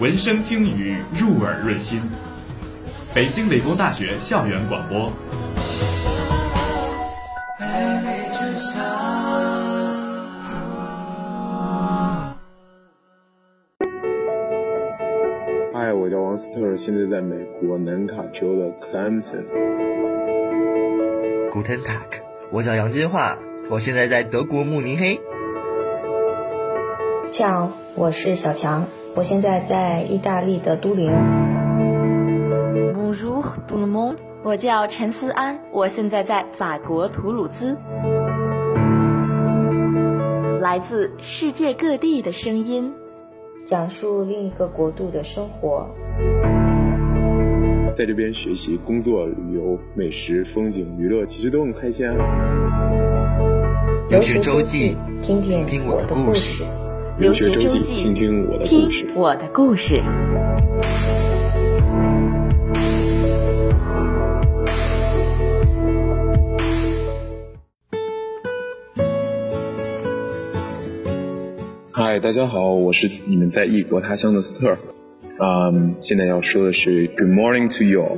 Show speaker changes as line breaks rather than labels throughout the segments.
闻声听雨，入耳润心。北京理工大学校园广播。
嗨，我叫王斯特，现在在美国南卡州的 Clemson。
Guten Tag，我叫杨金华，我现在在德国慕尼黑。
叫，我是小强，我现在在意大利的都灵。
Bonjour tout le monde，我叫陈思安，我现在在法国图鲁兹。来自世界各地的声音，
讲述另一个国度的生活。
在这边学习、工作、旅游、美食、风景、娱乐，其实都很开心啊。
留学周记，
听听我的故事。
留学周记，听听我的故事。
我的故事。
嗨，大家好，我是你们在异国他乡的斯特。嗯，现在要说的是 Good morning to you。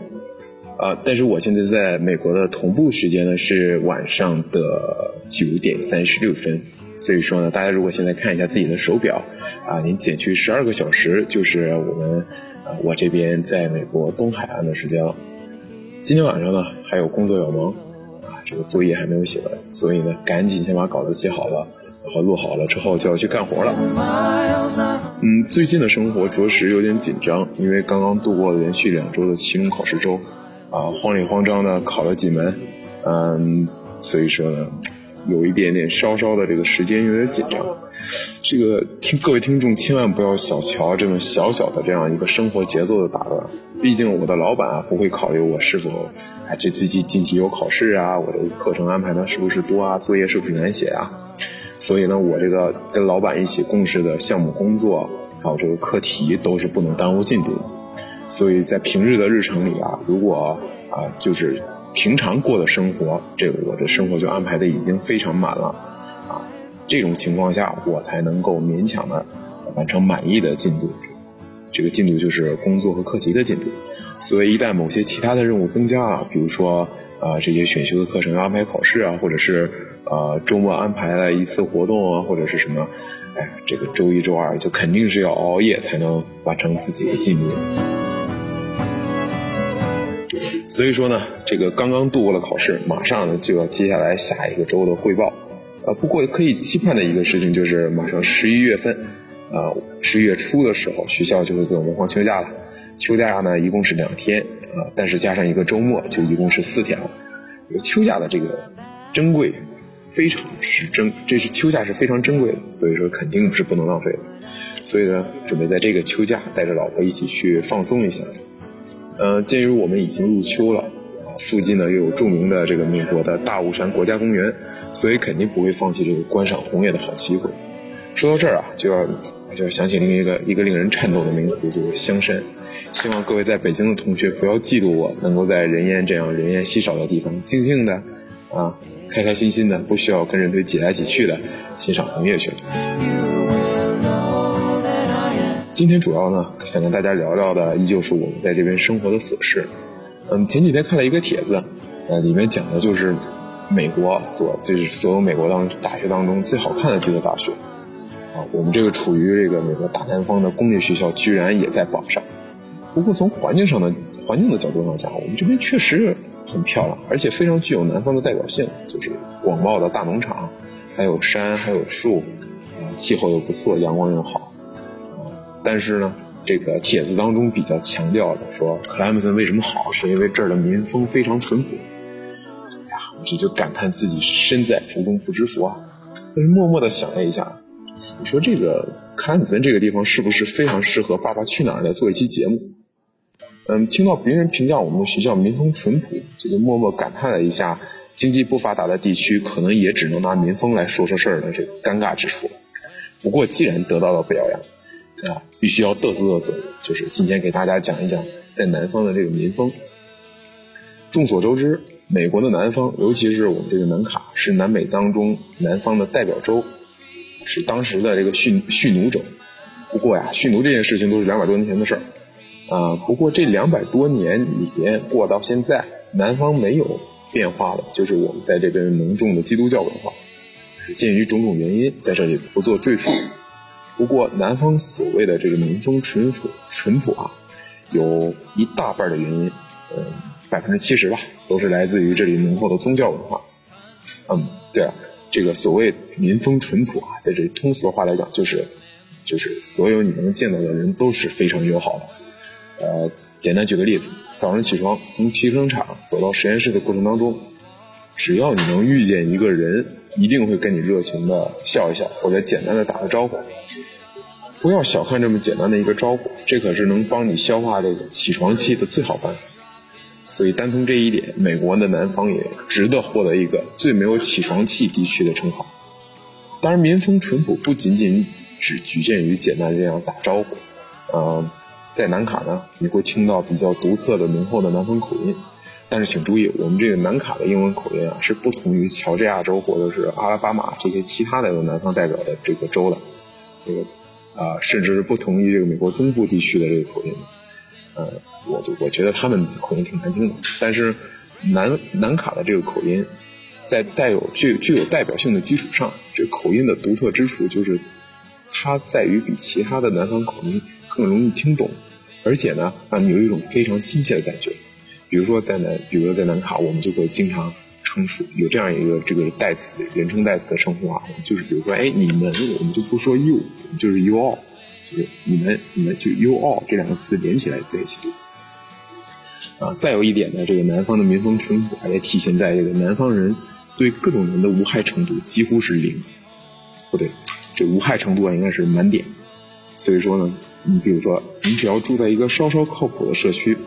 啊，但是我现在在美国的同步时间呢是晚上的九点三十六分。所以说呢，大家如果现在看一下自己的手表，啊，您减去十二个小时，就是我们，呃，我这边在美国东海岸的时间了。今天晚上呢，还有工作要忙，啊，这个作业还没有写完，所以呢，赶紧先把稿子写好了，然后录好了之后就要去干活了。嗯，最近的生活着实有点紧张，因为刚刚度过了连续两周的期中考试周，啊，慌里慌张的考了几门，嗯，所以说呢。有一点点稍稍的这个时间有点紧张，这个听各位听众千万不要小瞧这么小小的这样一个生活节奏的打乱，毕竟我的老板啊不会考虑我是否，哎这最近近期有考试啊，我的课程安排的是不是多啊，作业是不是难写啊，所以呢我这个跟老板一起共事的项目工作，还有这个课题都是不能耽误进度的，所以在平日的日程里啊，如果啊就是。平常过的生活，这个我的生活就安排的已经非常满了，啊，这种情况下我才能够勉强的完成满意的进度，这个进度就是工作和课题的进度。所以一旦某些其他的任务增加了，比如说啊这些选修的课程安排考试啊，或者是呃周末安排了一次活动啊，或者是什么，哎，这个周一周二就肯定是要熬夜才能完成自己的进度。所以说呢，这个刚刚度过了考试，马上呢就要接下来下一个周的汇报。呃，不过可以期盼的一个事情就是，马上十一月份，啊，十一月初的时候，学校就会给我们放秋假了。秋假呢一共是两天，啊，但是加上一个周末，就一共是四天了。秋假的这个珍贵，非常是珍，这是秋假是非常珍贵的，所以说肯定是不能浪费的。所以呢，准备在这个秋假带着老婆一起去放松一下。呃，鉴于我们已经入秋了，啊，附近呢又有著名的这个美国的大雾山国家公园，所以肯定不会放弃这个观赏红叶的好机会。说到这儿啊，就要就要想起另一个一个令人颤抖的名词，就是香山。希望各位在北京的同学不要嫉妒我，能够在人烟这样人烟稀少的地方，静静的，啊，开开心心的，不需要跟人堆挤来挤去的欣赏红叶去了。今天主要呢，想跟大家聊聊的依旧是我们在这边生活的琐事。嗯，前几天看了一个帖子，呃，里面讲的就是美国所就是所有美国当大学当中最好看的几所大学。啊，我们这个处于这个美国大南方的公立学校居然也在榜上。不过从环境上的环境的角度上讲，我们这边确实很漂亮，而且非常具有南方的代表性，就是广袤的大农场，还有山，还有树，气候又不错，阳光又好。但是呢，这个帖子当中比较强调的说，克莱姆森为什么好，是因为这儿的民风非常淳朴。呀，我这就感叹自己身在福中不知福啊！但是默默的想了一下，你说这个克莱姆森这个地方是不是非常适合《爸爸去哪儿》来做一期节目？嗯，听到别人评价我们学校民风淳朴，这就默默感叹了一下，经济不发达的地区可能也只能拿民风来说说事儿的这个尴尬之处。不过既然得到了表扬。啊，必须要嘚瑟嘚瑟，就是今天给大家讲一讲在南方的这个民风。众所周知，美国的南方，尤其是我们这个南卡，是南美当中南方的代表州，是当时的这个蓄蓄奴州。不过呀，蓄奴这件事情都是两百多年前的事儿，啊，不过这两百多年里边过到现在，南方没有变化的，就是我们在这边浓重的基督教文化。鉴于种种原因，在这里不做赘述。不过，南方所谓的这个民风淳朴淳朴啊，有一大半的原因，嗯，百分之七十吧，都是来自于这里浓厚的宗教文化。嗯，对了，这个所谓民风淳朴啊，在这里通俗的话来讲，就是就是所有你能见到的人都是非常友好的。呃，简单举个例子，早上起床从皮革厂走到实验室的过程当中，只要你能遇见一个人。一定会跟你热情的笑一笑，或者简单的打个招呼。不要小看这么简单的一个招呼，这可是能帮你消化这个起床气的最好办法。所以单从这一点，美国的南方也值得获得一个最没有起床气地区的称号。当然，民风淳朴不仅仅只局限于简单这样打招呼。嗯，在南卡呢，你会听到比较独特的浓厚的南方口音。但是请注意，我们这个南卡的英文口音啊，是不同于乔治亚州或者是阿拉巴马这些其他的南方代表的这个州的，这个啊，甚至是不同于这个美国中部地区的这个口音。呃，我就我觉得他们口音挺难听的。但是南南卡的这个口音，在带有具具有代表性的基础上，这口音的独特之处就是，它在于比其他的南方口音更容易听懂，而且呢，让你有一种非常亲切的感觉。比如说在南，比如说在南卡，我们就会经常称呼有这样一个这个代词，人称代词的称呼啊，就是比如说，哎，你们，我们就不说 you，就是 you all，就是你们，你们就 you all 这两个词连起来在一起读。啊，再有一点呢，这个南方的民风淳朴，还体现在这个南方人对各种人的无害程度几乎是零，不对，这无害程度啊应该是满点。所以说呢，你比如说，你只要住在一个稍稍靠谱的社区。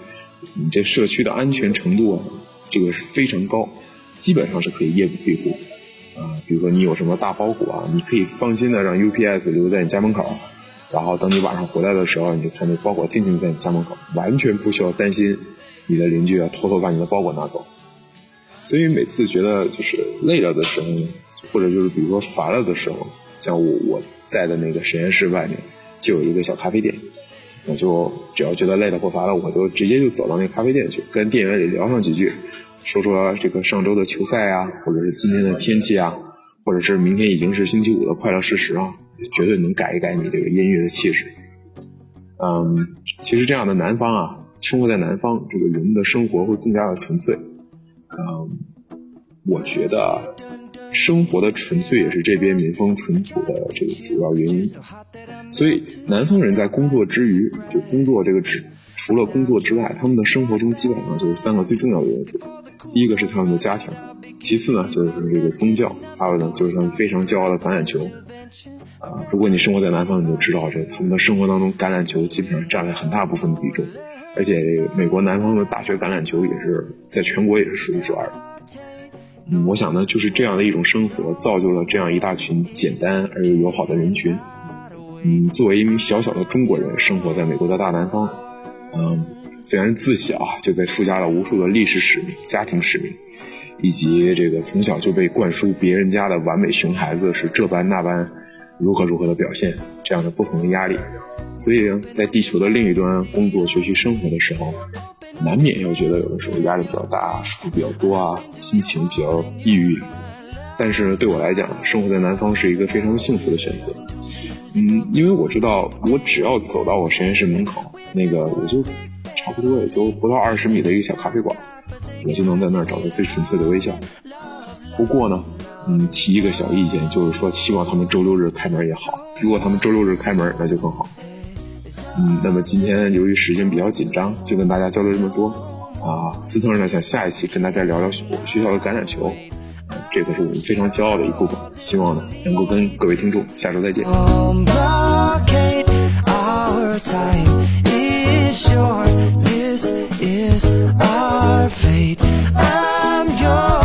你这社区的安全程度啊，这个是非常高，基本上是可以夜不闭户啊。比如说你有什么大包裹啊，你可以放心的让 UPS 留在你家门口，然后等你晚上回来的时候，你就看那包裹静静在你家门口，完全不需要担心你的邻居啊偷偷把你的包裹拿走。所以每次觉得就是累了的时候，或者就是比如说烦了的时候，像我我在的那个实验室外面就有一个小咖啡店。我就只要觉得累了或烦了，我就直接就走到那咖啡店去，跟店员里聊上几句，说说这个上周的球赛啊，或者是今天的天气啊，或者是明天已经是星期五的快乐事实啊，绝对能改一改你这个阴郁的气势。嗯，其实这样的南方啊，生活在南方，这个人们的生活会更加的纯粹。嗯，我觉得。生活的纯粹也是这边民风淳朴的这个主要原因，所以南方人在工作之余，就工作这个之除了工作之外，他们的生活中基本上就是三个最重要的元素，第一个是他们的家庭，其次呢就是这个宗教，还有呢就是他们非常骄傲的橄榄球。啊，如果你生活在南方，你就知道这他们的生活当中橄榄球基本上占了很大部分的比重，而且美国南方的大学橄榄球也是在全国也是数一数二的。嗯，我想呢，就是这样的一种生活，造就了这样一大群简单而又友好的人群。嗯，作为一名小小的中国人，生活在美国的大南方，嗯，虽然自小就被附加了无数的历史使命、家庭使命，以及这个从小就被灌输别人家的完美熊孩子是这般那般，如何如何的表现，这样的不同的压力，所以在地球的另一端工作、学习、生活的时候。难免要觉得有的时候压力比较大，事比较多啊，心情比较抑郁。但是对我来讲，生活在南方是一个非常幸福的选择。嗯，因为我知道，我只要走到我实验室门口，那个我就差不多也就不到二十米的一个小咖啡馆，我就能在那儿找到最纯粹的微笑。不过呢，嗯，提一个小意见，就是说希望他们周六日开门也好。如果他们周六日开门，那就更好。嗯，那么今天由于时间比较紧张，就跟大家交流这么多。啊，斯特呢想下一期跟大家聊聊学学校的橄榄球、这个是我们非常骄傲的一部分。希望呢能够跟各位听众下周再见。
Is our fate. I'm your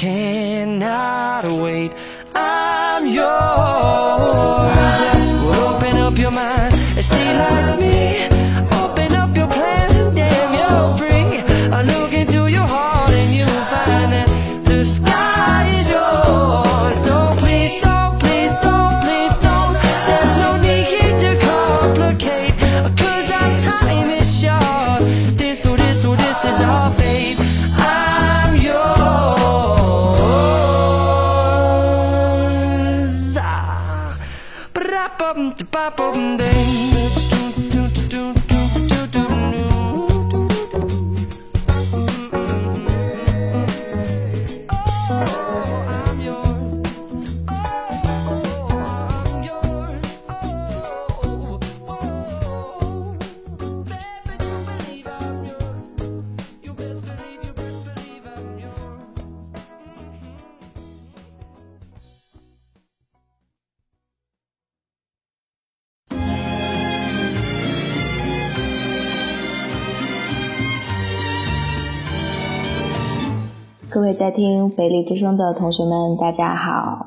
cannot wait. I'm yours. Open up your mind and see like me.
在听北理之声的同学们，大家好。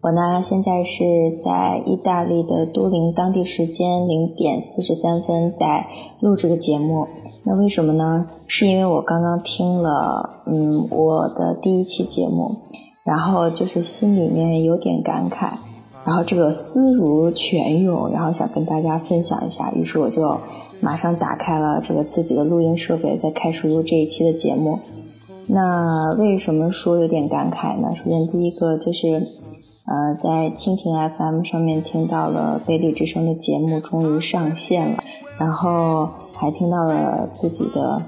我呢现在是在意大利的都灵，当地时间零点四十三分在录这个节目。那为什么呢？是因为我刚刚听了嗯我的第一期节目，然后就是心里面有点感慨，然后这个思如泉涌，然后想跟大家分享一下，于是我就马上打开了这个自己的录音设备，在开始录这一期的节目。那为什么说有点感慨呢？首先，第一个就是，呃，在蜻蜓 FM 上面听到了贝利之声的节目终于上线了，然后还听到了自己的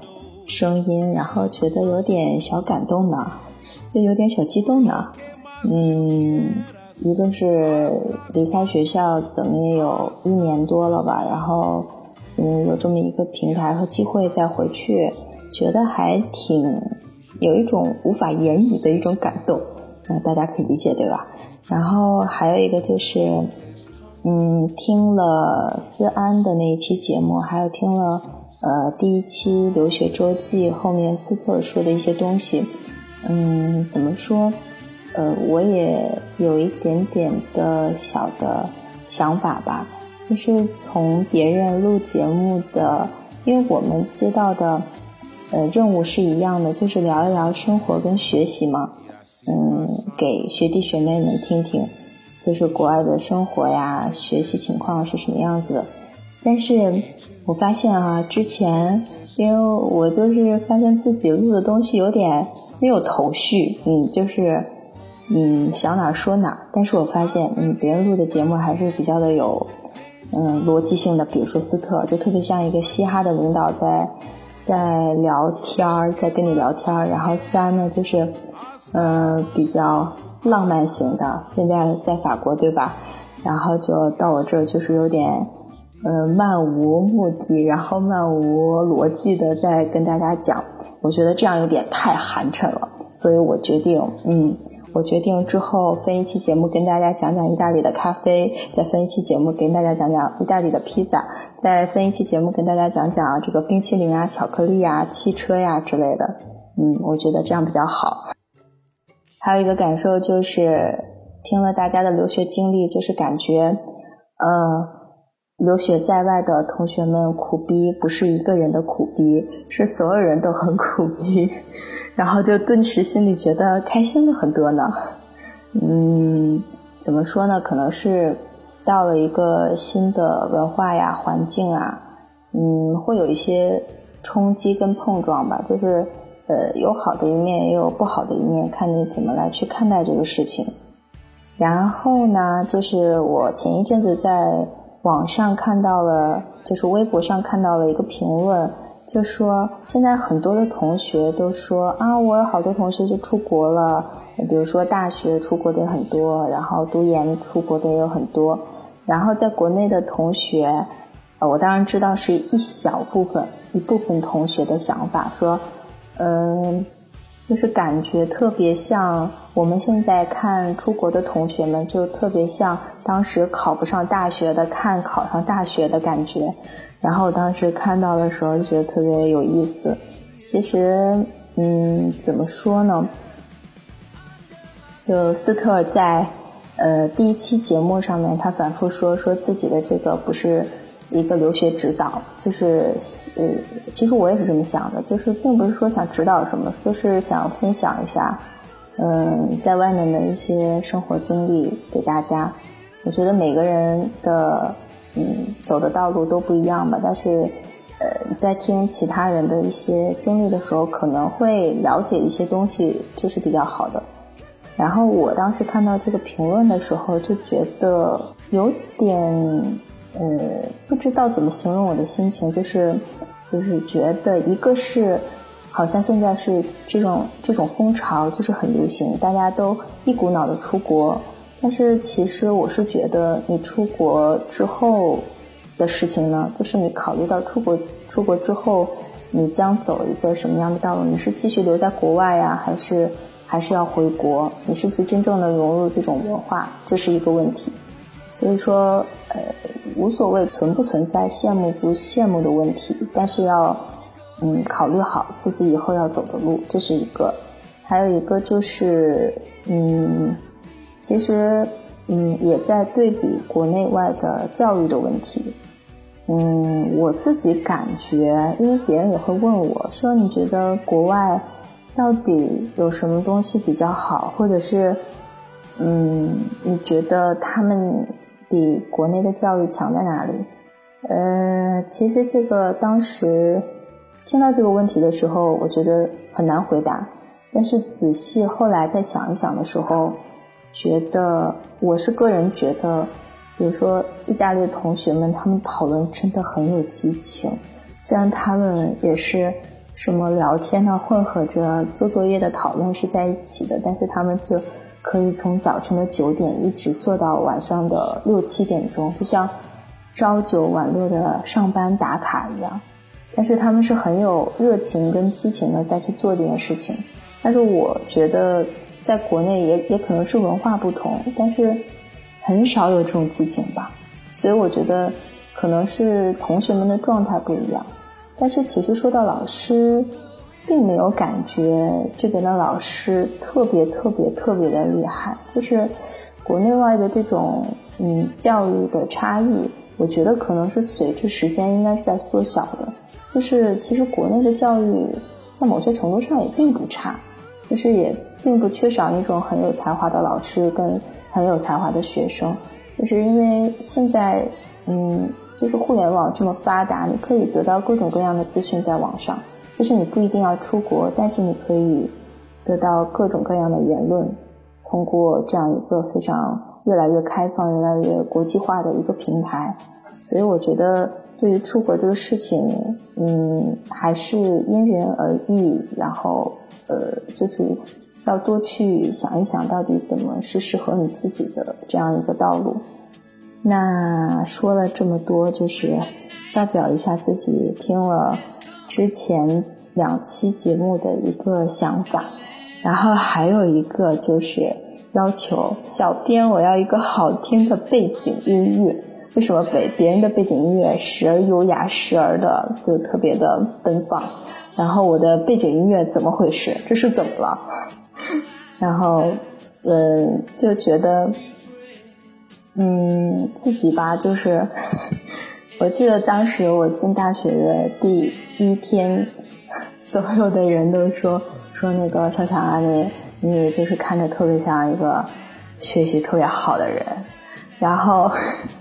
声音，然后觉得有点小感动呢，就有点小激动呢。嗯，一个是离开学校怎么也有一年多了吧，然后嗯有这么一个平台和机会再回去，觉得还挺。有一种无法言语的一种感动，嗯，大家可以理解对吧？然后还有一个就是，嗯，听了思安的那一期节目，还有听了呃第一期留学周记后面斯特说的一些东西，嗯，怎么说？呃，我也有一点点的小的想法吧，就是从别人录节目的，因为我们知道的。呃，任务是一样的，就是聊一聊生活跟学习嘛。嗯，给学弟学妹们听听，就是国外的生活呀，学习情况是什么样子的。但是我发现啊，之前因为我就是发现自己录的东西有点没有头绪，嗯，就是嗯想哪儿说哪儿。但是我发现，嗯，别人录的节目还是比较的有嗯逻辑性的，比如说斯特，就特别像一个嘻哈的领导在。在聊天儿，在跟你聊天儿，然后三呢，就是，呃，比较浪漫型的，现在在法国对吧？然后就到我这儿，就是有点，呃，漫无目的，然后漫无逻辑的在跟大家讲，我觉得这样有点太寒碜了，所以我决定，嗯，我决定之后分一期节目跟大家讲讲意大利的咖啡，再分一期节目跟大家讲讲意大利的披萨。再分一期节目跟大家讲讲这个冰淇淋啊、巧克力啊、汽车呀、之类的。嗯，我觉得这样比较好。还有一个感受就是，听了大家的留学经历，就是感觉，呃，留学在外的同学们苦逼不是一个人的苦逼，是所有人都很苦逼，然后就顿时心里觉得开心了很多呢。嗯，怎么说呢？可能是。到了一个新的文化呀、环境啊，嗯，会有一些冲击跟碰撞吧。就是呃，有好的一面，也有不好的一面，看你怎么来去看待这个事情。然后呢，就是我前一阵子在网上看到了，就是微博上看到了一个评论，就说现在很多的同学都说啊，我有好多同学就出国了，比如说大学出国的很多，然后读研出国的也有很多，然后在国内的同学，呃，我当然知道是一小部分一部分同学的想法，说，嗯。就是感觉特别像我们现在看出国的同学们，就特别像当时考不上大学的看考上大学的感觉。然后当时看到的时候，就觉得特别有意思。其实，嗯，怎么说呢？就斯特尔在呃第一期节目上面，他反复说说自己的这个不是。一个留学指导，就是呃，其实我也是这么想的，就是并不是说想指导什么，就是想分享一下，嗯，在外面的一些生活经历给大家。我觉得每个人的嗯走的道路都不一样吧，但是呃，在听其他人的一些经历的时候，可能会了解一些东西，这是比较好的。然后我当时看到这个评论的时候，就觉得有点。呃，不知道怎么形容我的心情，就是，就是觉得一个是，好像现在是这种这种风潮就是很流行，大家都一股脑的出国，但是其实我是觉得你出国之后的事情呢，就是你考虑到出国出国之后你将走一个什么样的道路，你是继续留在国外呀，还是还是要回国？你是不是真正的融入这种文化？这是一个问题。所以说，呃，无所谓存不存在羡慕不羡慕的问题，但是要，嗯，考虑好自己以后要走的路，这是一个。还有一个就是，嗯，其实，嗯，也在对比国内外的教育的问题。嗯，我自己感觉，因为别人也会问我说，你觉得国外到底有什么东西比较好，或者是？嗯，你觉得他们比国内的教育强在哪里？呃，其实这个当时听到这个问题的时候，我觉得很难回答。但是仔细后来再想一想的时候，觉得我是个人觉得，比如说意大利的同学们，他们讨论真的很有激情。虽然他们也是什么聊天呢，混合着做作业的讨论是在一起的，但是他们就。可以从早晨的九点一直做到晚上的六七点钟，就像朝九晚六的上班打卡一样。但是他们是很有热情跟激情的在去做这件事情。但是我觉得在国内也也可能是文化不同，但是很少有这种激情吧。所以我觉得可能是同学们的状态不一样。但是其实说到老师。并没有感觉这边的老师特别特别特别的厉害，就是国内外的这种嗯教育的差异，我觉得可能是随着时间应该是在缩小的。就是其实国内的教育在某些程度上也并不差，就是也并不缺少那种很有才华的老师跟很有才华的学生，就是因为现在嗯就是互联网这么发达，你可以得到各种各样的资讯在网上。就是你不一定要出国，但是你可以得到各种各样的言论，通过这样一个非常越来越开放、越来越国际化的一个平台。所以我觉得，对于出国这个事情，嗯，还是因人而异。然后，呃，就是要多去想一想，到底怎么是适合你自己的这样一个道路。那说了这么多，就是发表一下自己听了。之前两期节目的一个想法，然后还有一个就是要求小编我要一个好听的背景音乐。为什么别别人的背景音乐时而优雅，时而的就特别的奔放？然后我的背景音乐怎么回事？这是怎么了？然后，嗯，就觉得，嗯，自己吧，就是。我记得当时我进大学的第一天，所有的人都说说那个小小阿的你就是看着特别像一个学习特别好的人。然后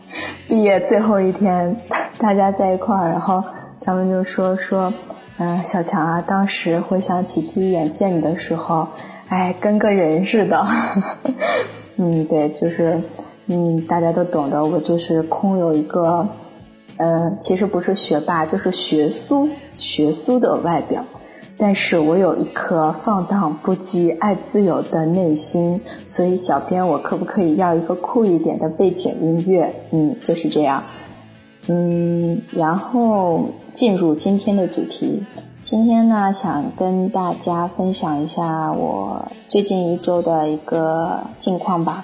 毕业最后一天，大家在一块儿，然后他们就说说，嗯，小强啊，当时回想起第一眼见你的时候，哎，跟个人似的。嗯，对，就是嗯，大家都懂得，我就是空有一个。嗯，其实不是学霸，就是学苏，学苏的外表，但是我有一颗放荡不羁、爱自由的内心，所以小编，我可不可以要一个酷一点的背景音乐？嗯，就是这样。嗯，然后进入今天的主题。今天呢，想跟大家分享一下我最近一周的一个近况吧。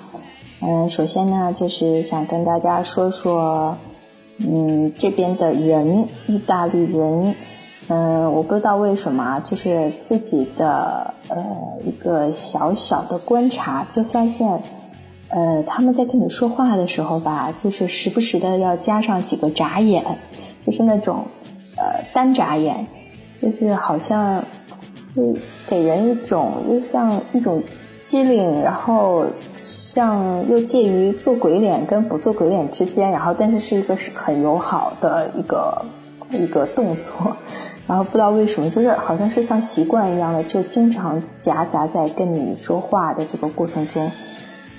嗯，首先呢，就是想跟大家说说，嗯，这边的人，意大利人，嗯，我不知道为什么，就是自己的呃一个小小的观察，就发现，呃，他们在跟你说话的时候吧，就是时不时的要加上几个眨眼，就是那种呃单眨眼。就是好像，就给人一种就像一种机灵，然后像又介于做鬼脸跟不做鬼脸之间，然后但是是一个是很友好的一个一个动作，然后不知道为什么，就是好像是像习惯一样的，就经常夹杂在跟你说话的这个过程中，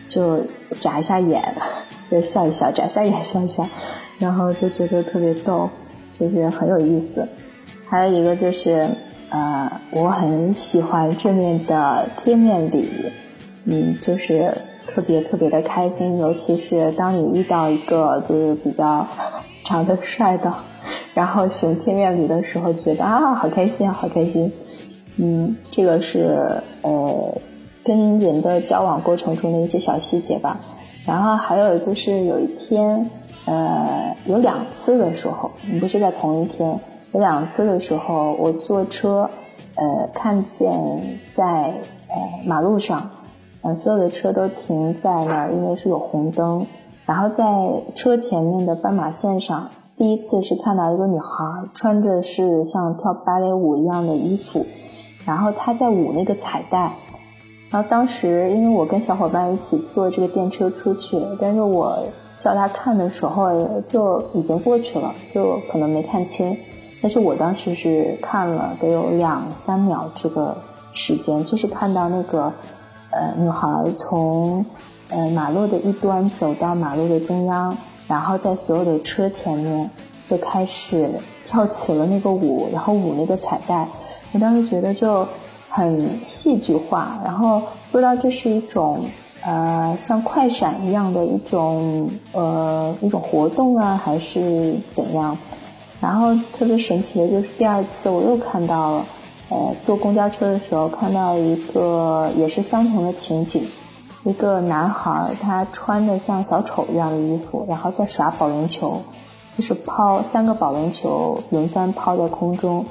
就眨一下眼，就笑一笑，眨一下眼，笑一笑，然后就觉得特别逗，就是很有意思。还有一个就是，呃，我很喜欢这面的贴面礼，嗯，就是特别特别的开心，尤其是当你遇到一个就是比较长得帅的，然后行贴面礼的时候，觉得啊，好开心啊，好开心。嗯，这个是呃跟人的交往过程中的一些小细节吧。然后还有就是有一天，呃，有两次的时候，你不是在同一天。有两次的时候，我坐车，呃，看见在呃马路上，呃，所有的车都停在那儿，因为是有红灯。然后在车前面的斑马线上，第一次是看到一个女孩穿着是像跳芭蕾舞一样的衣服，然后她在舞那个彩带。然后当时因为我跟小伙伴一起坐这个电车出去，但是我叫她看的时候就已经过去了，就可能没看清。但是我当时是看了得有两三秒这个时间，就是看到那个呃女孩从呃马路的一端走到马路的中央，然后在所有的车前面就开始跳起了那个舞，然后舞那个彩带。我当时觉得就很戏剧化，然后不知道这是一种呃像快闪一样的一种呃一种活动啊，还是怎样？然后特别神奇的就是第二次我又看到了，呃，坐公交车的时候看到一个也是相同的情景，一个男孩他穿的像小丑一样的衣服，然后在耍保龄球，就是抛三个保龄球轮番抛在空中，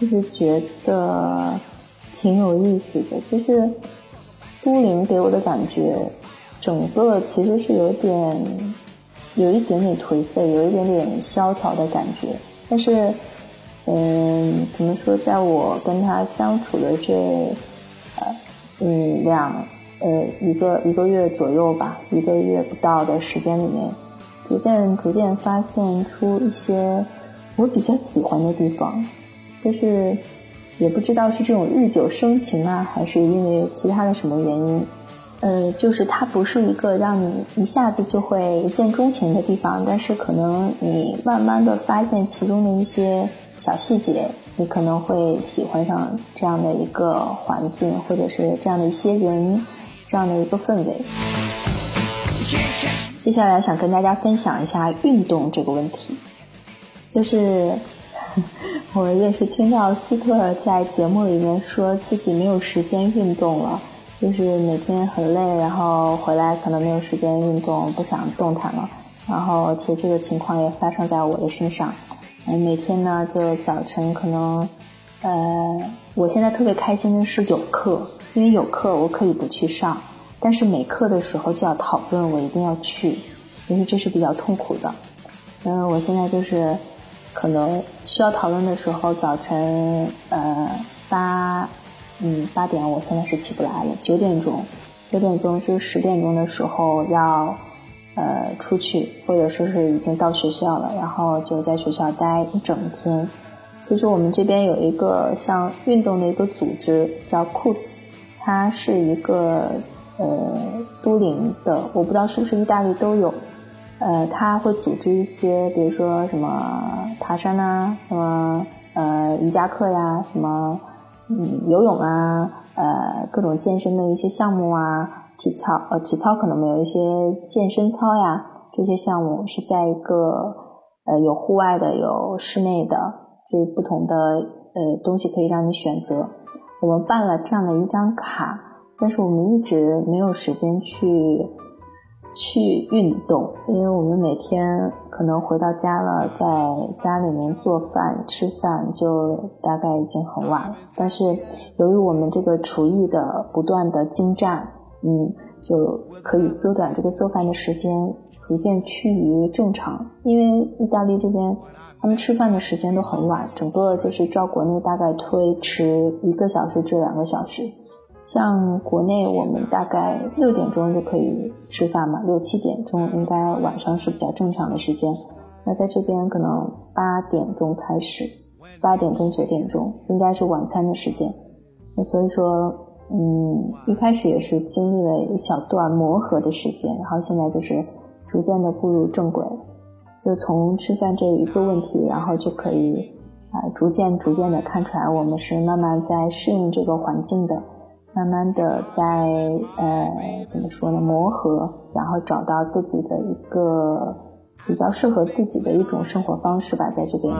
就是觉得挺有意思的。就是都灵给我的感觉，整个其实是有点。有一点点颓废，有一点点萧条的感觉，但是，嗯，怎么说，在我跟他相处的这，呃，嗯，两，呃，一个一个月左右吧，一个月不到的时间里面，逐渐逐渐发现出一些我比较喜欢的地方，就是也不知道是这种日久生情啊，还是因为其他的什么原因。呃，就是它不是一个让你一下子就会一见钟情的地方，但是可能你慢慢的发现其中的一些小细节，你可能会喜欢上这样的一个环境，或者是这样的一些人，这样的一个氛围。接下来想跟大家分享一下运动这个问题，就是我也是听到斯特在节目里面说自己没有时间运动了。就是每天很累，然后回来可能没有时间运动，不想动弹了。然后其实这个情况也发生在我的身上。嗯，每天呢就早晨可能，呃，我现在特别开心的是有课，因为有课我可以不去上，但是没课的时候就要讨论，我一定要去，因为这是比较痛苦的。嗯，我现在就是可能需要讨论的时候，早晨呃八。嗯，八点我现在是起不来了。九点钟，九点钟就十点钟的时候要，呃，出去，或者说是已经到学校了，然后就在学校待一整天。其实我们这边有一个像运动的一个组织叫 KUS，它是一个呃都灵的，我不知道是不是意大利都有。呃，他会组织一些，比如说什么爬山啊，什么呃瑜伽课呀，什么嗯游泳啊，呃各种健身的一些项目啊，体操呃体操可能没有一些健身操呀，这些项目是在一个呃有户外的有室内的，这不同的呃东西可以让你选择。我们办了这样的一张卡，但是我们一直没有时间去。去运动，因为我们每天可能回到家了，在家里面做饭吃饭，就大概已经很晚了。但是由于我们这个厨艺的不断的精湛，嗯，就可以缩短这个做饭的时间，逐渐趋于正常。因为意大利这边他们吃饭的时间都很晚，整个就是照国内大概推迟一个小时至两个小时。像国内我们大概六点钟就可以吃饭嘛，六七点钟应该晚上是比较正常的时间。那在这边可能八点钟开始，八点钟九点钟应该是晚餐的时间。那所以说，嗯，一开始也是经历了一小段磨合的时间，然后现在就是逐渐的步入正轨，就从吃饭这一个问题，然后就可以啊，逐渐逐渐的看出来我们是慢慢在适应这个环境的。慢慢的在呃怎么说呢磨合，然后找到自己的一个比较适合自己的一种生活方式吧，在这边。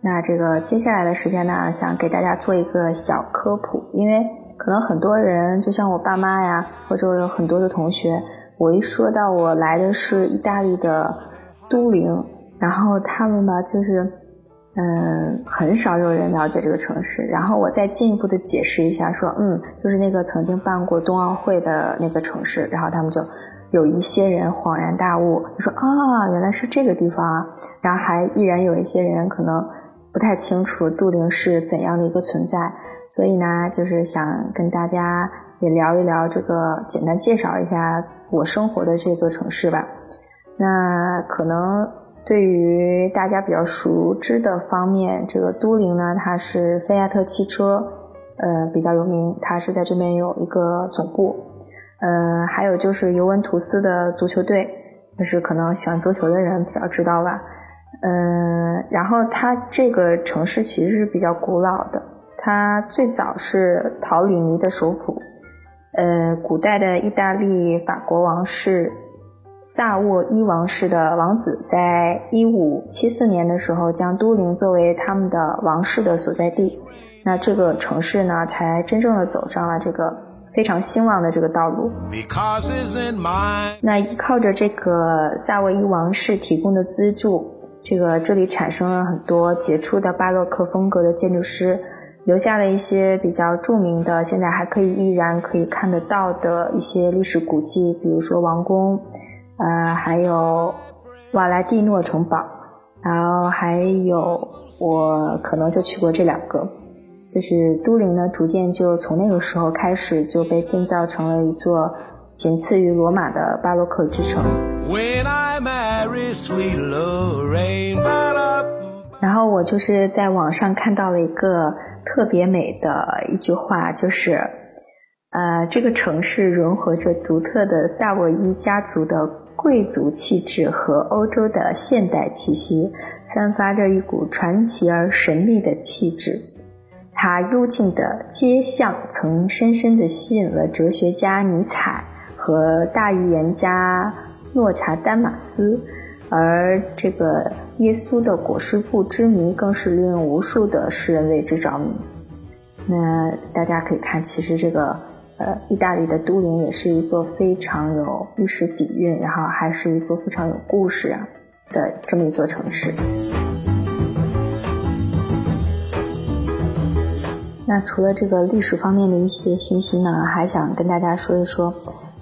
那这个接下来的时间呢，想给大家做一个小科普，因为可能很多人，就像我爸妈呀，或者有很多的同学，我一说到我来的是意大利的都灵，然后他们吧就是。嗯，很少有人了解这个城市。然后我再进一步的解释一下，说，嗯，就是那个曾经办过冬奥会的那个城市。然后他们就有一些人恍然大悟，说啊，原来是这个地方啊。然后还依然有一些人可能不太清楚杜灵是怎样的一个存在。所以呢，就是想跟大家也聊一聊这个，简单介绍一下我生活的这座城市吧。那可能。对于大家比较熟知的方面，这个都灵呢，它是菲亚特汽车，呃，比较有名，它是在这边有一个总部，呃，还有就是尤文图斯的足球队，就是可能喜欢足球的人比较知道吧，嗯，然后它这个城市其实是比较古老的，它最早是陶里尼的首府，呃，古代的意大利法国王室。萨沃伊王室的王子在一五七四年的时候，将都灵作为他们的王室的所在地，那这个城市呢，才真正的走上了这个非常兴旺的这个道路。那依靠着这个萨沃伊王室提供的资助，这个这里产生了很多杰出的巴洛克风格的建筑师，留下了一些比较著名的，现在还可以依然可以看得到的一些历史古迹，比如说王宫。呃，还有瓦莱蒂诺城堡，然后还有我可能就去过这两个，就是都灵呢，逐渐就从那个时候开始就被建造成了一座仅次于罗马的巴洛克之城。然后我就是在网上看到了一个特别美的一句话，就是，呃，这个城市融合着独特的萨沃伊家族的。贵族气质和欧洲的现代气息，散发着一股传奇而神秘的气质。它幽静的街巷曾深深地吸引了哲学家尼采和大预言家诺查丹马斯，而这个耶稣的裹尸布之谜更是令无数的诗人为之着迷。那大家可以看，其实这个。呃，意大利的都灵也是一座非常有历史底蕴，然后还是一座非常有故事啊的这么一座城市。那除了这个历史方面的一些信息呢，还想跟大家说一说，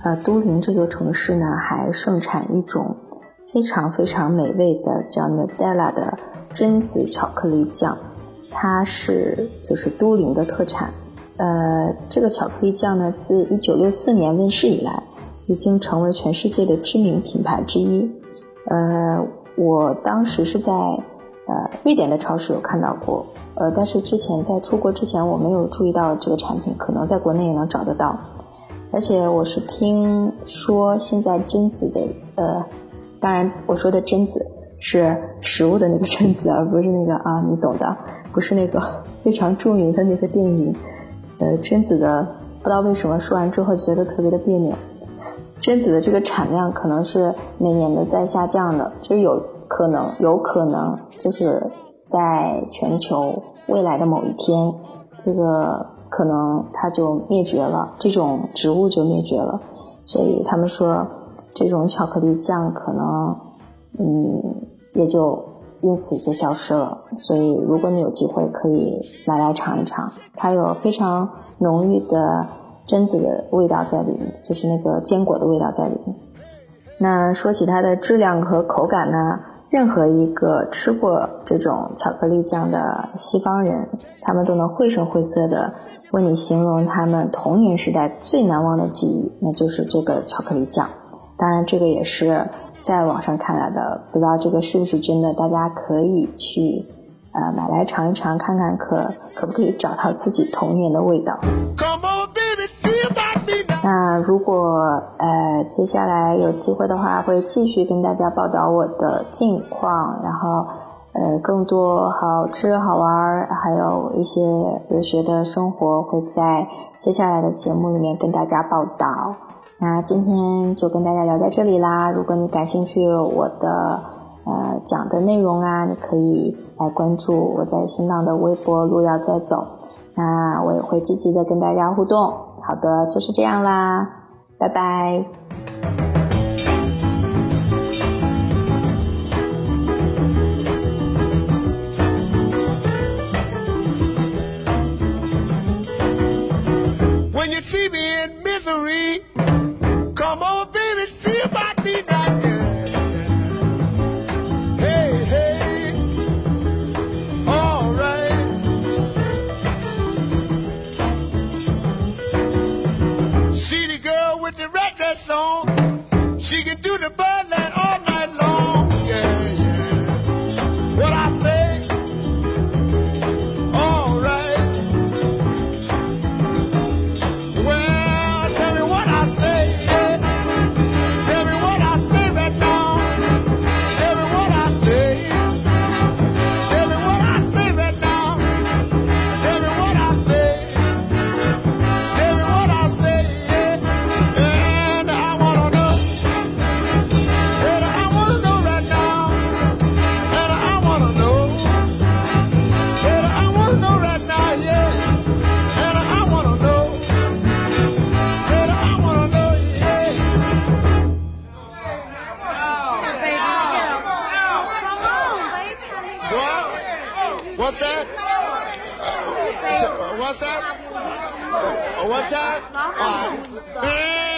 呃，都灵这座城市呢，还盛产一种非常非常美味的叫 Nutella 的榛子巧克力酱，它是就是都灵的特产。呃，这个巧克力酱呢，自一九六四年问世以来，已经成为全世界的知名品牌之一。呃，我当时是在呃瑞典的超市有看到过，呃，但是之前在出国之前我没有注意到这个产品，可能在国内也能找得到。而且我是听说现在榛子的，呃，当然我说的榛子是食物的那个贞子，而不是那个啊，你懂的，不是那个非常著名的那个电影。呃，榛子的不知道为什么说完之后觉得特别的别扭。榛子的这个产量可能是每年的在下降的，就是有可能，有可能就是在全球未来的某一天，这个可能它就灭绝了，这种植物就灭绝了。所以他们说，这种巧克力酱可能，嗯，也就因此就消失了。所以，如果你有机会，可以买来尝一尝，它有非常浓郁的榛子的味道在里面，就是那个坚果的味道在里面。那说起它的质量和口感呢，任何一个吃过这种巧克力酱的西方人，他们都能绘声绘色的。为你形容他们童年时代最难忘的记忆，那就是这个巧克力酱。当然，这个也是在网上看来的，不知道这个是不是真的。大家可以去呃买来尝一尝，看看可可不可以找到自己童年的味道。那如果呃接下来有机会的话，会继续跟大家报道我的近况，然后。呃，更多好吃好玩，还有一些留学的生活，会在接下来的节目里面跟大家报道。那今天就跟大家聊在这里啦。如果你感兴趣我的呃讲的内容啊，你可以来关注我在新浪的微博“路要再走”。那我也会积极的跟大家互动。好的，就是这样啦，拜拜。
When you see me goodbye. What's that? Uh, oh, what's that? What's that? Uh,